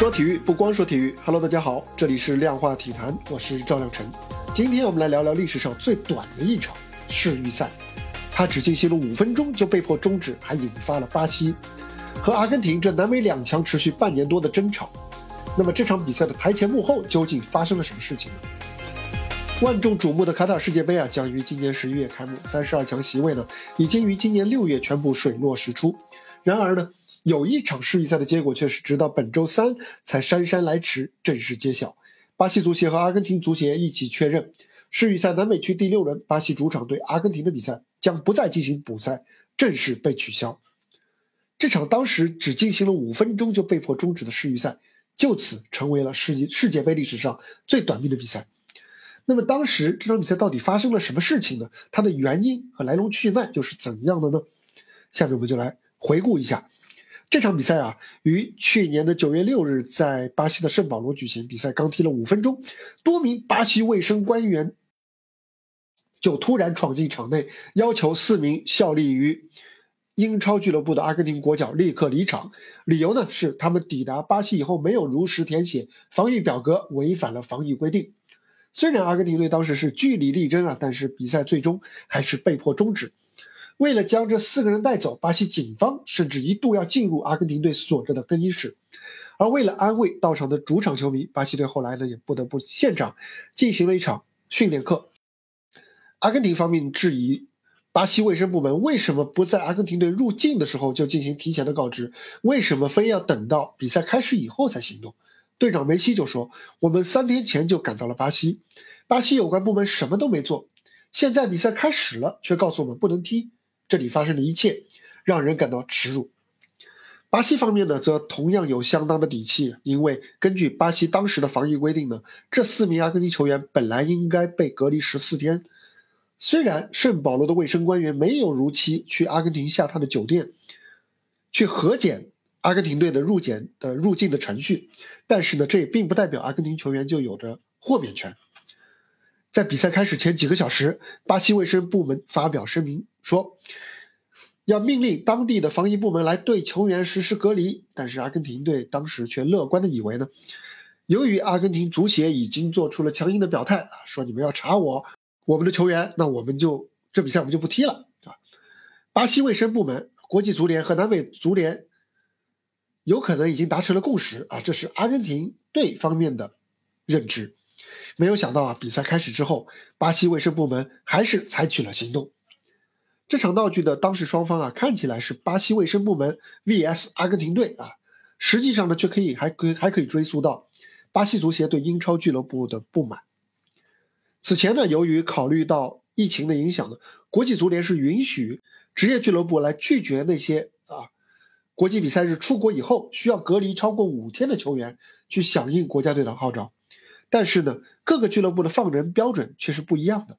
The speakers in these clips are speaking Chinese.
说体育不光说体育，Hello，大家好，这里是量化体坛，我是赵亮晨。今天我们来聊聊历史上最短的一场世预赛，它只进行了五分钟就被迫终止，还引发了巴西和阿根廷这南美两强持续半年多的争吵。那么这场比赛的台前幕后究竟发生了什么事情呢？万众瞩目的卡塔尔世界杯啊，将于今年十一月开幕，三十二强席位呢，已经于今年六月全部水落石出。然而呢？有一场世预赛的结果却是直到本周三才姗姗来迟正式揭晓。巴西足协和阿根廷足协一起确认，世预赛南美区第六轮巴西主场对阿根廷的比赛将不再进行补赛，正式被取消。这场当时只进行了五分钟就被迫终止的世预赛，就此成为了世界世界杯历史上最短命的比赛。那么当时这场比赛到底发生了什么事情呢？它的原因和来龙去脉又是怎样的呢？下面我们就来回顾一下。这场比赛啊，于去年的九月六日在巴西的圣保罗举行。比赛刚踢了五分钟，多名巴西卫生官员就突然闯进场内，要求四名效力于英超俱乐部的阿根廷国脚立刻离场。理由呢是他们抵达巴西以后没有如实填写防疫表格，违反了防疫规定。虽然阿根廷队当时是据理力争啊，但是比赛最终还是被迫终止。为了将这四个人带走，巴西警方甚至一度要进入阿根廷队所着的更衣室。而为了安慰到场的主场球迷，巴西队后来呢也不得不现场进行了一场训练课。阿根廷方面质疑巴西卫生部门为什么不在阿根廷队入境的时候就进行提前的告知，为什么非要等到比赛开始以后才行动？队长梅西就说：“我们三天前就赶到了巴西，巴西有关部门什么都没做，现在比赛开始了，却告诉我们不能踢。”这里发生的一切让人感到耻辱。巴西方面呢，则同样有相当的底气，因为根据巴西当时的防疫规定呢，这四名阿根廷球员本来应该被隔离十四天。虽然圣保罗的卫生官员没有如期去阿根廷下榻的酒店去核检阿根廷队的入检的入境的程序，但是呢，这也并不代表阿根廷球员就有着豁免权。在比赛开始前几个小时，巴西卫生部门发表声明说，要命令当地的防疫部门来对球员实施隔离。但是阿根廷队当时却乐观的以为呢，由于阿根廷足协已经做出了强硬的表态啊，说你们要查我我们的球员，那我们就这比赛我们就不踢了啊。巴西卫生部门、国际足联和南美足联有可能已经达成了共识啊，这是阿根廷队方面的认知。没有想到啊，比赛开始之后，巴西卫生部门还是采取了行动。这场闹剧的当事双方啊，看起来是巴西卫生部门 vs 阿根廷队啊，实际上呢，却可以还可以还可以追溯到巴西足协对英超俱乐部的不满。此前呢，由于考虑到疫情的影响呢，国际足联是允许职业俱乐部来拒绝那些啊，国际比赛日出国以后需要隔离超过五天的球员去响应国家队的号召。但是呢，各个俱乐部的放人标准却是不一样的。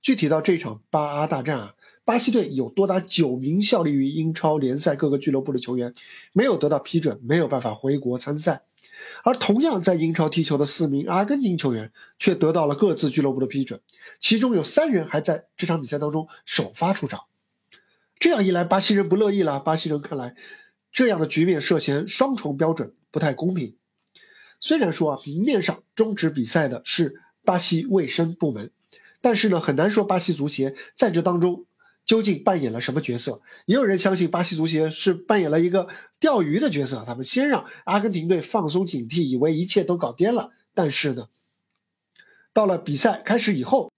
具体到这场巴阿大战啊，巴西队有多达九名效力于英超联赛各个俱乐部的球员没有得到批准，没有办法回国参赛；而同样在英超踢球的四名阿根廷球员却得到了各自俱乐部的批准，其中有三人还在这场比赛当中首发出场。这样一来，巴西人不乐意了。巴西人看来，这样的局面涉嫌双重标准，不太公平。虽然说啊，明面上终止比赛的是巴西卫生部门，但是呢，很难说巴西足协在这当中究竟扮演了什么角色。也有人相信巴西足协是扮演了一个钓鱼的角色，他们先让阿根廷队放松警惕，以为一切都搞掂了，但是呢，到了比赛开始以后，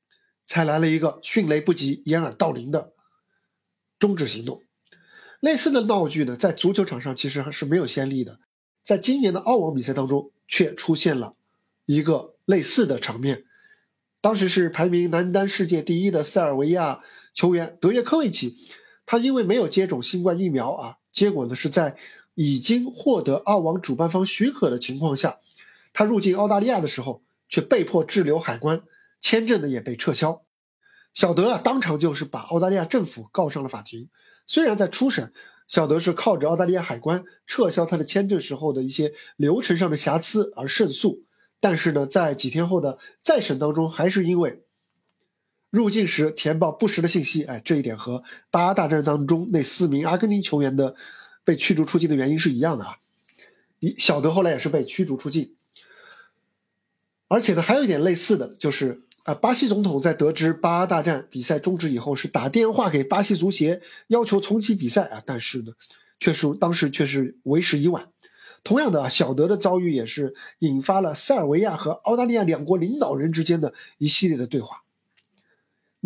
才来了一个迅雷不及掩耳盗铃的终止行动。类似的闹剧呢，在足球场上其实是没有先例的，在今年的澳网比赛当中。却出现了一个类似的场面。当时是排名男单世界第一的塞尔维亚球员德约科维奇，他因为没有接种新冠疫苗啊，结果呢是在已经获得澳网主办方许可的情况下，他入境澳大利亚的时候却被迫滞留海关，签证呢也被撤销。小德啊当场就是把澳大利亚政府告上了法庭。虽然在初审。小德是靠着澳大利亚海关撤销他的签证时候的一些流程上的瑕疵而胜诉，但是呢，在几天后的再审当中，还是因为入境时填报不实的信息，哎，这一点和巴阿大战当中那四名阿根廷球员的被驱逐出境的原因是一样的啊。小德后来也是被驱逐出境。而且呢，还有一点类似的就是，啊，巴西总统在得知巴阿大战比赛终止以后，是打电话给巴西足协要求重启比赛啊，但是呢，却是当时却是为时已晚。同样的啊，小德的遭遇也是引发了塞尔维亚和澳大利亚两国领导人之间的一系列的对话。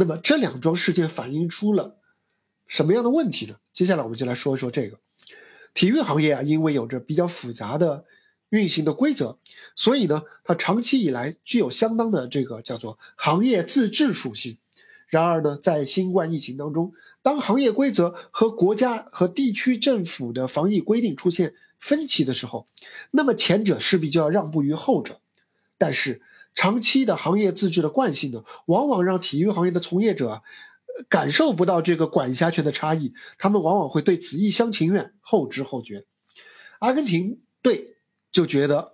那么这两桩事件反映出了什么样的问题呢？接下来我们就来说一说这个体育行业啊，因为有着比较复杂的。运行的规则，所以呢，它长期以来具有相当的这个叫做行业自治属性。然而呢，在新冠疫情当中，当行业规则和国家和地区政府的防疫规定出现分歧的时候，那么前者势必就要让步于后者。但是，长期的行业自治的惯性呢，往往让体育行业的从业者感受不到这个管辖权的差异，他们往往会对此一厢情愿，后知后觉。阿根廷队。就觉得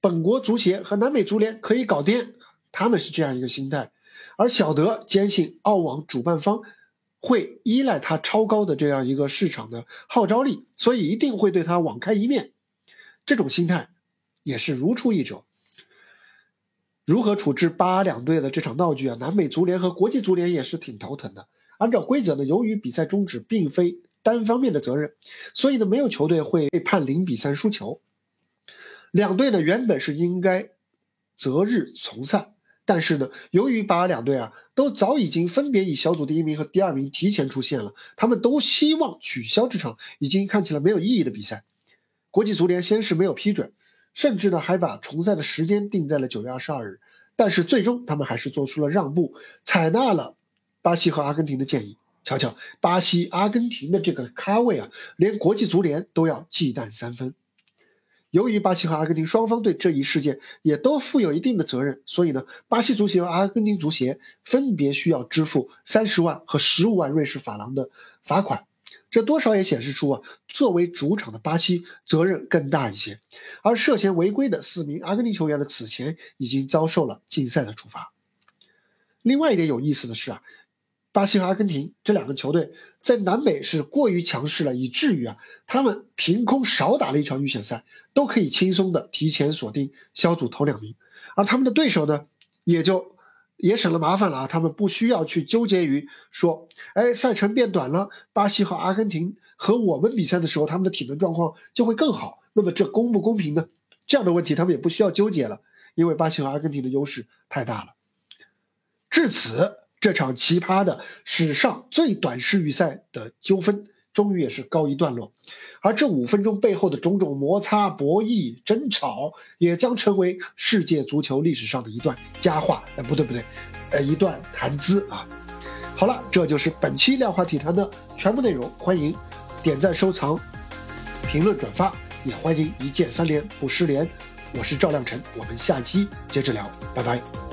本国足协和南美足联可以搞掂，他们是这样一个心态，而小德坚信澳网主办方会依赖他超高的这样一个市场的号召力，所以一定会对他网开一面。这种心态也是如出一辙。如何处置巴两队的这场闹剧啊？南美足联和国际足联也是挺头疼的。按照规则呢，由于比赛终止并非单方面的责任，所以呢，没有球队会被判零比三输球。两队呢原本是应该择日从赛，但是呢，由于巴两队啊都早已经分别以小组第一名和第二名提前出现了，他们都希望取消这场已经看起来没有意义的比赛。国际足联先是没有批准，甚至呢还把重赛的时间定在了九月二十二日，但是最终他们还是做出了让步，采纳了巴西和阿根廷的建议。瞧瞧，巴西、阿根廷的这个咖位啊，连国际足联都要忌惮三分。由于巴西和阿根廷双方对这一事件也都负有一定的责任，所以呢，巴西足协和阿根廷足协分别需要支付三十万和十五万瑞士法郎的罚款。这多少也显示出啊，作为主场的巴西责任更大一些。而涉嫌违规的四名阿根廷球员呢，此前已经遭受了禁赛的处罚。另外一点有意思的是啊。巴西和阿根廷这两个球队在南美是过于强势了，以至于啊，他们凭空少打了一场预选赛，都可以轻松的提前锁定小组头两名，而他们的对手呢，也就也省了麻烦了啊，他们不需要去纠结于说，哎，赛程变短了，巴西和阿根廷和我们比赛的时候，他们的体能状况就会更好，那么这公不公平呢？这样的问题他们也不需要纠结了，因为巴西和阿根廷的优势太大了。至此。这场奇葩的史上最短世预赛的纠纷，终于也是告一段落。而这五分钟背后的种种摩擦、博弈、争吵，也将成为世界足球历史上的一段佳话。哎，不对不对，呃，一段谈资啊。好了，这就是本期量化体坛的全部内容。欢迎点赞、收藏、评论、转发，也欢迎一键三连不失联。我是赵亮晨，我们下期接着聊，拜拜。